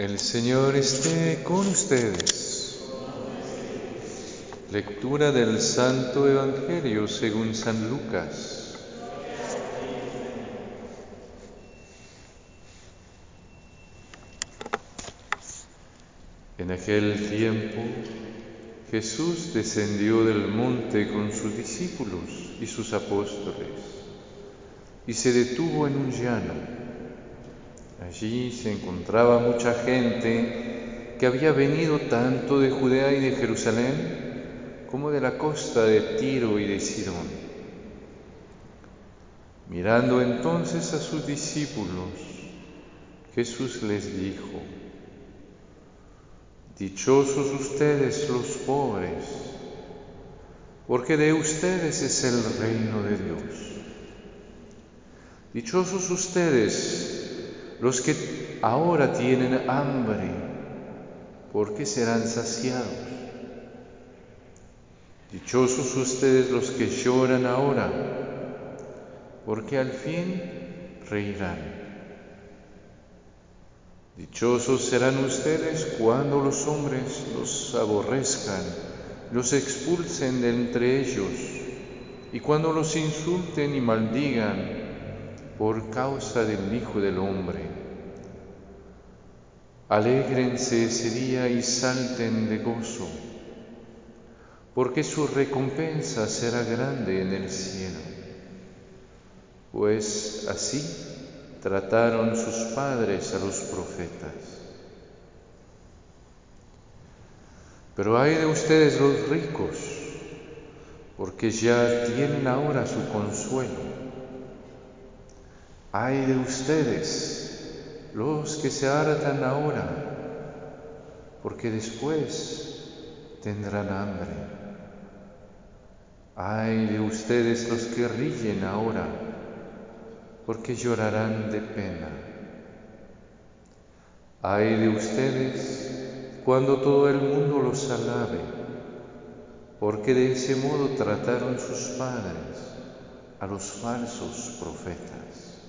El Señor esté con ustedes. Lectura del Santo Evangelio según San Lucas. En aquel tiempo Jesús descendió del monte con sus discípulos y sus apóstoles y se detuvo en un llano Allí se encontraba mucha gente que había venido tanto de Judea y de Jerusalén como de la costa de Tiro y de Sidón. Mirando entonces a sus discípulos, Jesús les dijo, Dichosos ustedes los pobres, porque de ustedes es el reino de Dios. Dichosos ustedes los que ahora tienen hambre, porque serán saciados. Dichosos ustedes los que lloran ahora, porque al fin reirán. Dichosos serán ustedes cuando los hombres los aborrezcan, los expulsen de entre ellos, y cuando los insulten y maldigan por causa del Hijo del Hombre. Alégrense ese día y salten de gozo, porque su recompensa será grande en el cielo, pues así trataron sus padres a los profetas. Pero hay de ustedes los ricos, porque ya tienen ahora su consuelo Ay de ustedes, los que se hartan ahora, porque después tendrán hambre. Ay de ustedes los que ríen ahora, porque llorarán de pena. Ay de ustedes cuando todo el mundo los alabe, porque de ese modo trataron sus padres a los falsos profetas.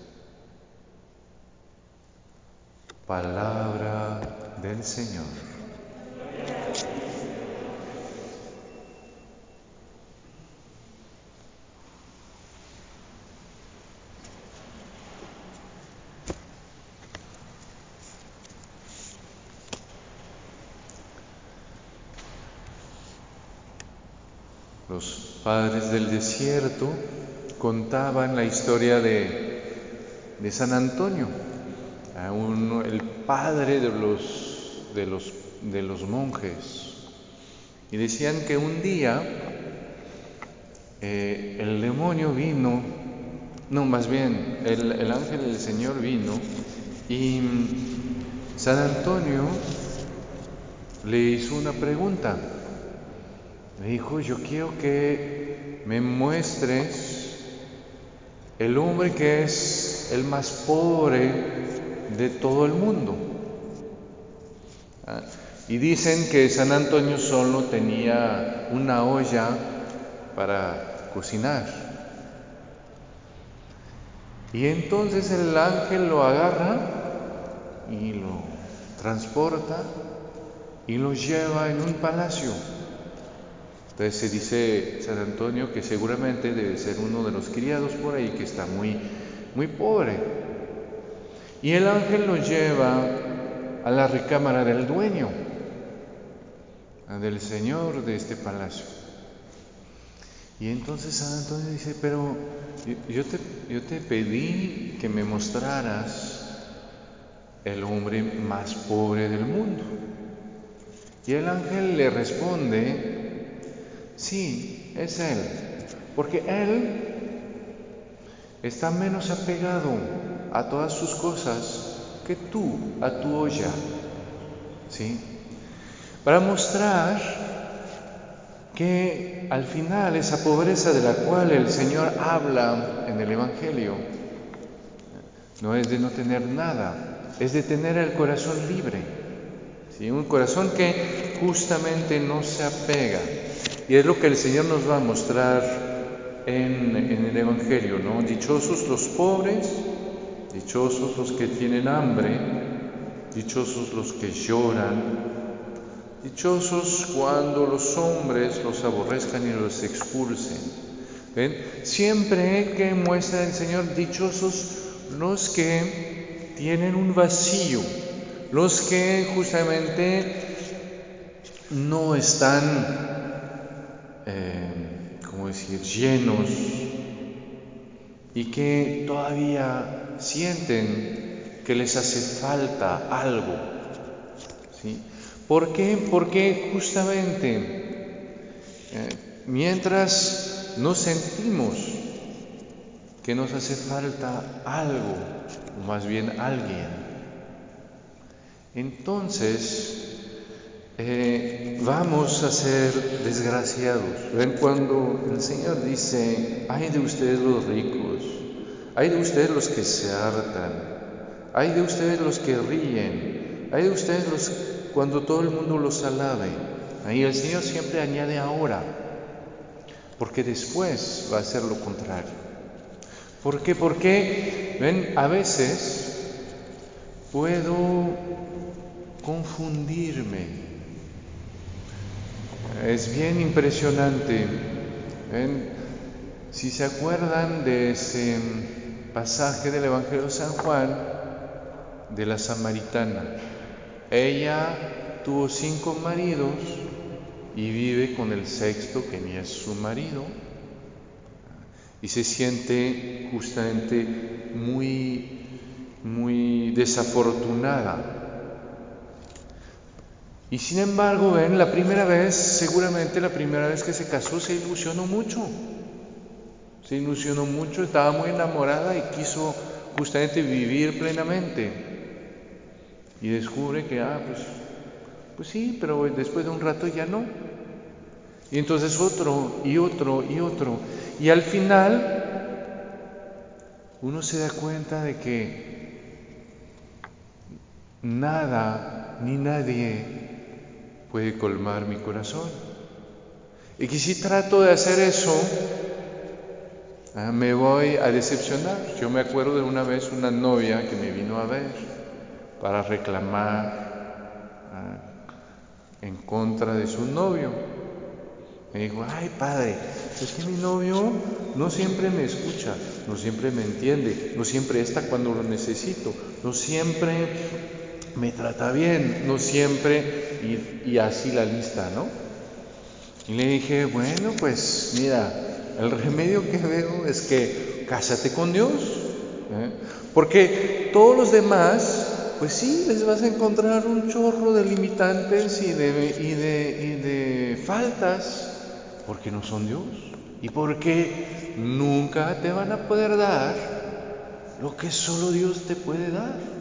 Palabra del Señor. Los padres del desierto contaban la historia de, San Antonio, el padre de los, de, los, de los monjes. Y decían que un día eh, el demonio vino, no, más bien, el, el ángel del Señor vino y San Antonio le hizo una pregunta. Le dijo, yo quiero que me muestres el hombre que es el más pobre de todo el mundo. Ah, y dicen que San Antonio solo tenía una olla para cocinar. Y entonces el ángel lo agarra y lo transporta y lo lleva en un palacio. Entonces se dice San Antonio que seguramente debe ser uno de los criados por ahí que está muy, muy pobre. Y el ángel lo lleva a la recámara del dueño, del señor de este palacio. Y entonces San Antonio dice, pero yo te, yo te pedí que me mostraras el hombre más pobre del mundo. Y el ángel le responde, sí, es él, porque él está menos apegado a todas sus cosas que tú a tu olla. ¿Sí? Para mostrar que al final esa pobreza de la cual el Señor habla en el Evangelio no es de no tener nada, es de tener el corazón libre. ¿sí? Un corazón que justamente no se apega. Y es lo que el Señor nos va a mostrar en, en el Evangelio, ¿no? Dichosos los pobres Dichosos los que tienen hambre, dichosos los que lloran, dichosos cuando los hombres los aborrezcan y los expulsen. ¿Ven? Siempre que muestra el Señor, dichosos los que tienen un vacío, los que justamente no están, eh, ¿cómo decir?, llenos y que todavía sienten que les hace falta algo. ¿sí? ¿Por qué? Porque justamente eh, mientras nos sentimos que nos hace falta algo, o más bien alguien, entonces eh, vamos a ser desgraciados. Ven cuando el Señor dice, hay de ustedes los ricos, hay de ustedes los que se hartan, hay de ustedes los que ríen, hay de ustedes los cuando todo el mundo los alabe. Ahí el Señor siempre añade ahora, porque después va a ser lo contrario. ¿Por qué? Porque, a veces puedo confundirme es bien impresionante. Si se acuerdan de ese pasaje del Evangelio de San Juan, de la samaritana, ella tuvo cinco maridos y vive con el sexto que ni es su marido y se siente justamente muy muy desafortunada y sin embargo, ven, la primera vez, seguramente la primera vez que se casó, se ilusionó mucho. Se ilusionó mucho, estaba muy enamorada y quiso justamente vivir plenamente. Y descubre que, ah, pues, pues sí, pero después de un rato ya no. Y entonces otro y otro y otro. Y al final uno se da cuenta de que nada ni nadie puede colmar mi corazón. Y que si trato de hacer eso, ah, me voy a decepcionar. Yo me acuerdo de una vez una novia que me vino a ver para reclamar ah, en contra de su novio. Me dijo, ay padre, es que mi novio no siempre me escucha, no siempre me entiende, no siempre está cuando lo necesito, no siempre me trata bien, no siempre, y, así la lista, ¿no? Y le dije, bueno, pues mira, el remedio que veo es que cásate con Dios, ¿eh? porque todos los demás, pues sí, les vas a encontrar un chorro de limitantes y de, y de, y de faltas, porque no son Dios, y porque nunca te van a poder dar lo que solo Dios te puede dar.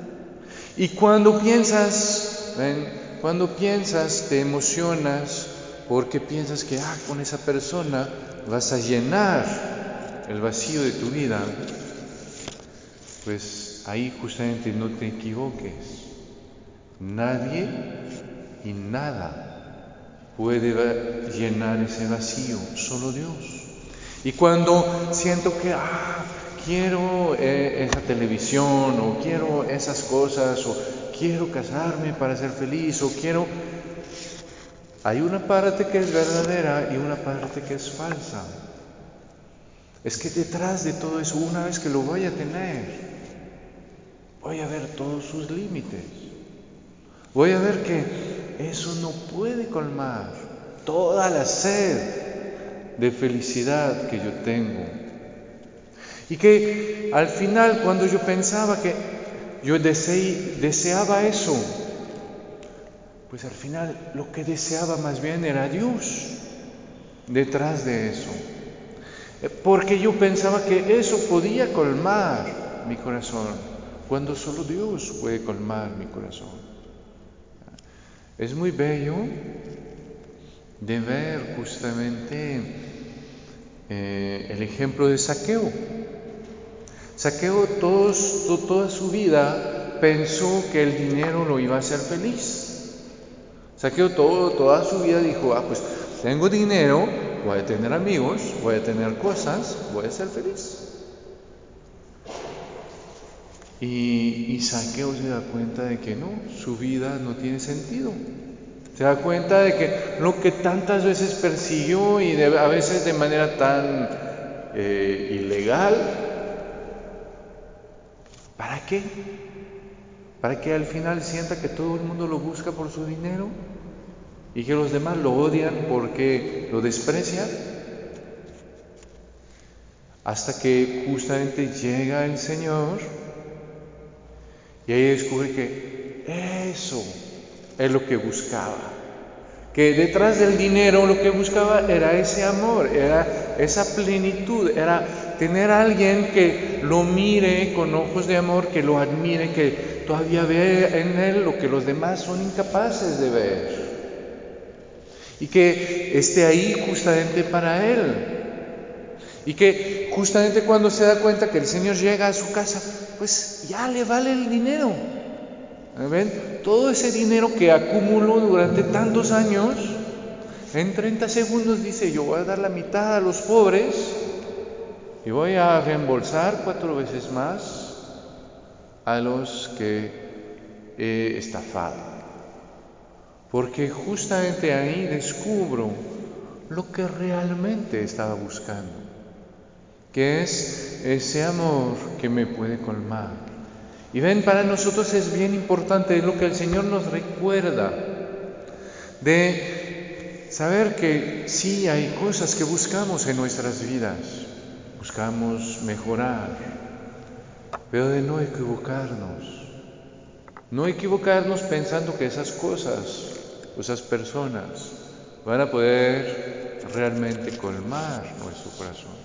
Y cuando piensas, cuando piensas, te emocionas porque piensas que ah, con esa persona vas a llenar el vacío de tu vida, pues ahí justamente no te equivoques. Nadie y nada puede llenar ese vacío, solo Dios. Y cuando siento que, ah, quiero eh, esa televisión o quiero esas cosas o quiero casarme para ser feliz o quiero... Hay una parte que es verdadera y una parte que es falsa. Es que detrás de todo eso, una vez que lo voy a tener, voy a ver todos sus límites. Voy a ver que eso no puede colmar toda la sed de felicidad que yo tengo y que al final, cuando yo pensaba que yo deseaba eso, pues al final lo que deseaba más bien era Dios detrás de eso. Porque yo pensaba que eso podía colmar mi corazón, cuando solo Dios puede colmar mi corazón. Es muy bello de ver justamente eh, el ejemplo de saqueo. Saqueo toda su vida pensó que el dinero lo iba a hacer feliz. Saqueo todo, toda su vida dijo, ah, pues tengo dinero, voy a tener amigos, voy a tener cosas, voy a ser feliz. Y, y Saqueo se da cuenta de que no, su vida no tiene sentido. Se da cuenta de que lo que tantas veces persiguió y a veces de manera tan eh, ilegal, ¿para qué? ¿Para que al final sienta que todo el mundo lo busca por su dinero? ¿Y que los demás lo odian porque lo desprecian? Hasta que justamente llega el Señor y ahí descubre que eso es lo que buscaba. Que detrás del dinero lo que buscaba era ese amor, era esa plenitud, era tener a alguien que lo mire con ojos de amor, que lo admire, que todavía ve en él lo que los demás son incapaces de ver. Y que esté ahí justamente para él. Y que justamente cuando se da cuenta que el Señor llega a su casa, pues ya le vale el dinero. ¿Ven? Todo ese dinero que acumuló durante tantos años, en 30 segundos dice, yo voy a dar la mitad a los pobres y voy a reembolsar cuatro veces más a los que he estafado. Porque justamente ahí descubro lo que realmente estaba buscando, que es ese amor que me puede colmar y ven, para nosotros es bien importante lo que el Señor nos recuerda, de saber que sí hay cosas que buscamos en nuestras vidas, buscamos mejorar, pero de no equivocarnos, no equivocarnos pensando que esas cosas, esas personas, van a poder realmente colmar nuestro corazón,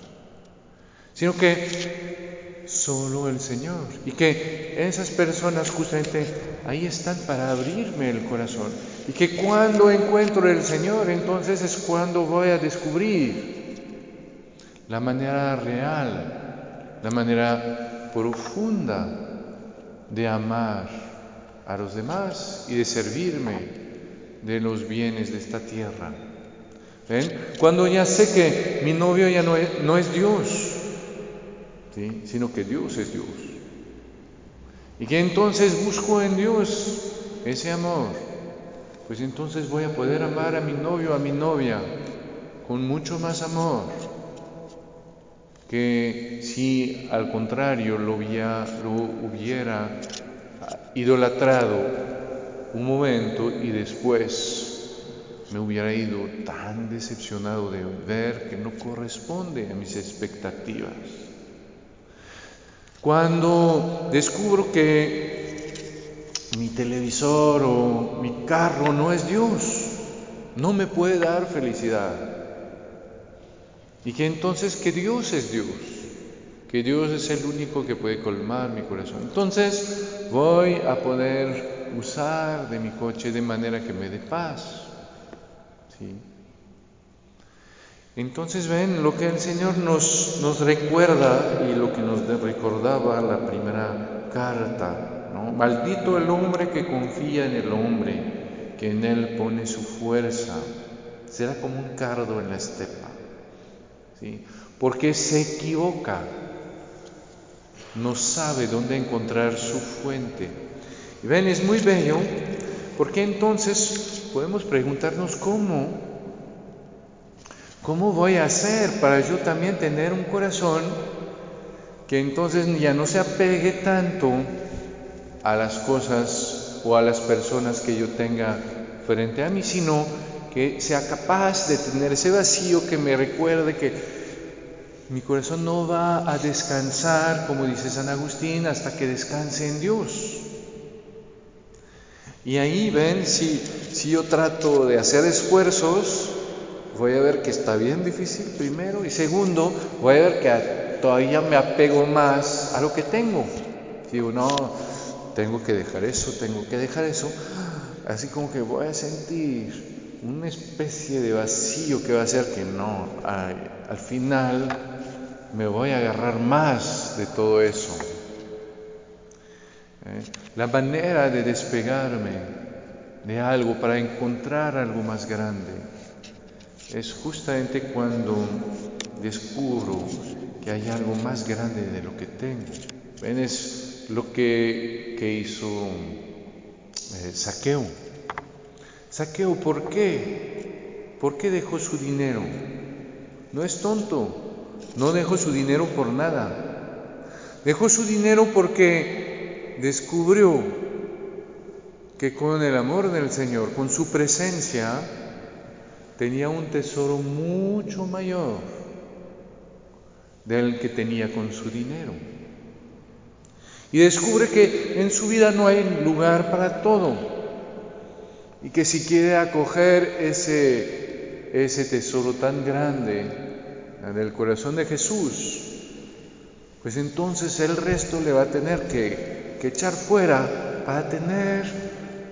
sino que solo el Señor. Y que esas personas justamente ahí están para abrirme el corazón. Y que cuando encuentro el Señor, entonces es cuando voy a descubrir la manera real, la manera profunda de amar a los demás y de servirme de los bienes de esta tierra. ¿Ven? Cuando ya sé que mi novio ya no es, no es Dios, sino que Dios es Dios. Y que entonces busco en Dios ese amor, pues entonces voy a poder amar a mi novio, a mi novia, con mucho más amor que si al contrario lo hubiera, idolatrado un momento y después me hubiera ido tan decepcionado de ver que no corresponde a mis expectativas. Cuando descubro que mi televisor o mi carro no es Dios, no me puede dar felicidad. Y que entonces que Dios es Dios, que Dios es el único que puede colmar mi corazón. Entonces voy a poder usar de mi coche de manera que me dé paz. ¿sí? Entonces ven lo que el Señor nos, nos recuerda y lo que nos recordaba la primera carta. ¿no? Maldito el hombre que confía en el hombre, que en él pone su fuerza. Será como un cardo en la estepa. Porque se equivoca, no sabe dónde encontrar su fuente. Y ven, es muy bello, porque entonces podemos preguntarnos cómo ¿Cómo voy a hacer para yo también tener un corazón que entonces ya no se apegue tanto a las cosas o a las personas que yo tenga frente a mí, sino que sea capaz de tener ese vacío que me recuerde que mi corazón no va a descansar, como dice San Agustín, hasta que descanse en Dios. Y ahí ven, si, si yo trato de hacer esfuerzos, voy a ver que está bien difícil primero y segundo, voy a ver que todavía me apego más a lo que tengo. Digo, no, tengo que dejar eso, tengo que dejar eso. Así como que voy a sentir una especie de vacío que va a hacer que no, al final me voy a agarrar más de todo eso. ¿Eh? La manera de despegarme de algo para encontrar algo más grande es justamente cuando descubro que hay algo más grande de lo que tengo. Es lo que, que hizo eh, Saqueo. Saqueo, ¿por qué? ¿Por qué dejó su dinero? No es tonto, no dejó su dinero por nada. Dejó su dinero porque descubrió que con el amor del Señor, con su presencia, tenía un tesoro mucho mayor del que tenía con su dinero. Y descubre que en su vida no hay lugar para todo. Y que si quiere acoger ese, ese tesoro tan grande del corazón de Jesús, pues entonces el resto le va a tener que, que echar fuera para tener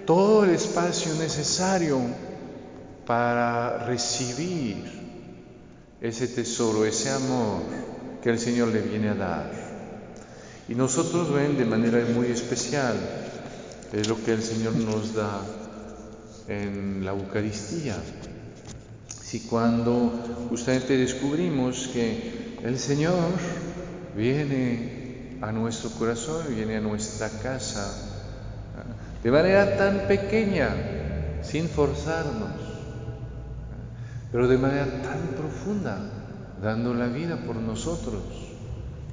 todo el espacio necesario para recibir ese tesoro, ese amor que el Señor le viene a dar. Y nosotros ven de manera muy especial es lo que el Señor nos da en la Eucaristía. Si cuando justamente descubrimos que el Señor viene a nuestro corazón, viene a nuestra casa, de manera tan pequeña, sin forzarnos, pero de manera tan profunda, dando la vida por nosotros,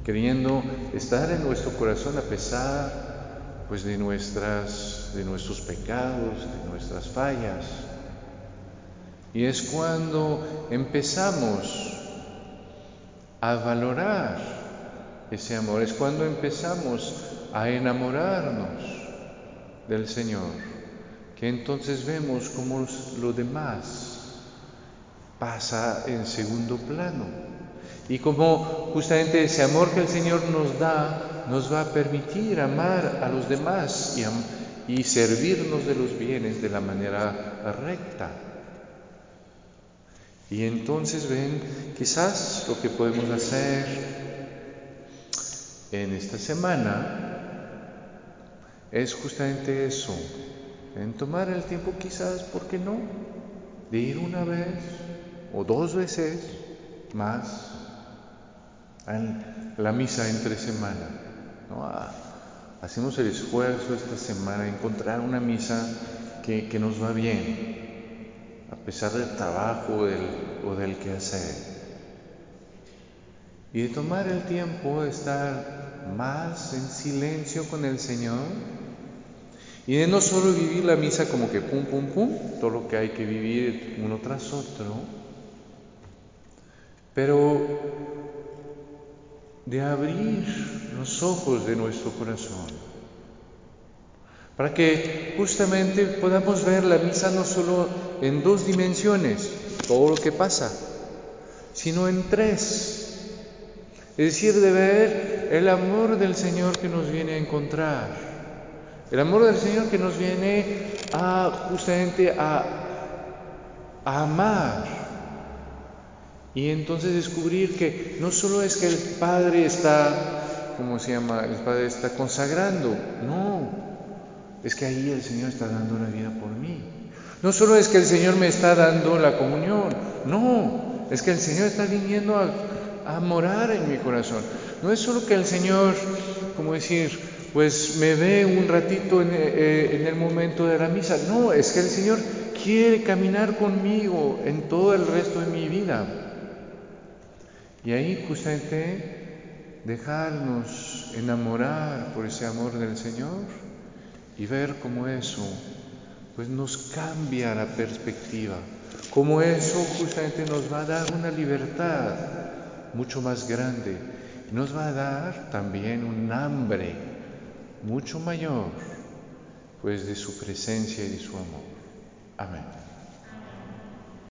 queriendo estar en nuestro corazón a pesar pues de nuestras de nuestros pecados, de nuestras fallas. Y es cuando empezamos a valorar ese amor, es cuando empezamos a enamorarnos del Señor, que entonces vemos como lo demás pasa en segundo plano. Y como justamente ese amor que el Señor nos da nos va a permitir amar a los demás y, y servirnos de los bienes de la manera recta. Y entonces ven, quizás lo que podemos hacer en esta semana es justamente eso, en tomar el tiempo quizás, ¿por qué no? De ir una vez o dos veces más a la misa entre semana. ¿no? Ah, hacemos el esfuerzo esta semana de encontrar una misa que, que nos va bien, a pesar del trabajo del, o del quehacer. Y de tomar el tiempo de estar más en silencio con el Señor y de no solo vivir la misa como que pum, pum, pum, todo lo que hay que vivir uno tras otro, pero de abrir los ojos de nuestro corazón para que justamente podamos ver la misa no solo en dos dimensiones, todo lo que pasa, sino en tres. Es decir, de ver el amor del Señor que nos viene a encontrar, el amor del Señor que nos viene a justamente a, a amar y entonces descubrir que no solo es que el Padre está, ¿cómo se llama? El Padre está consagrando, no, es que ahí el Señor está dando la vida por mí. No solo es que el Señor me está dando la comunión, no, es que el Señor está viniendo a, morar en mi corazón. No es solo que el Señor, como decir, pues me ve un ratito en, eh, en el momento de la misa, no, es que el Señor quiere caminar conmigo en todo el resto de mi vida. Y ahí justamente dejarnos enamorar por ese amor del Señor y ver cómo eso pues nos cambia la perspectiva, cómo eso justamente nos va a dar una libertad mucho más grande y nos va a dar también un hambre mucho mayor pues de su presencia y de su amor. Amén.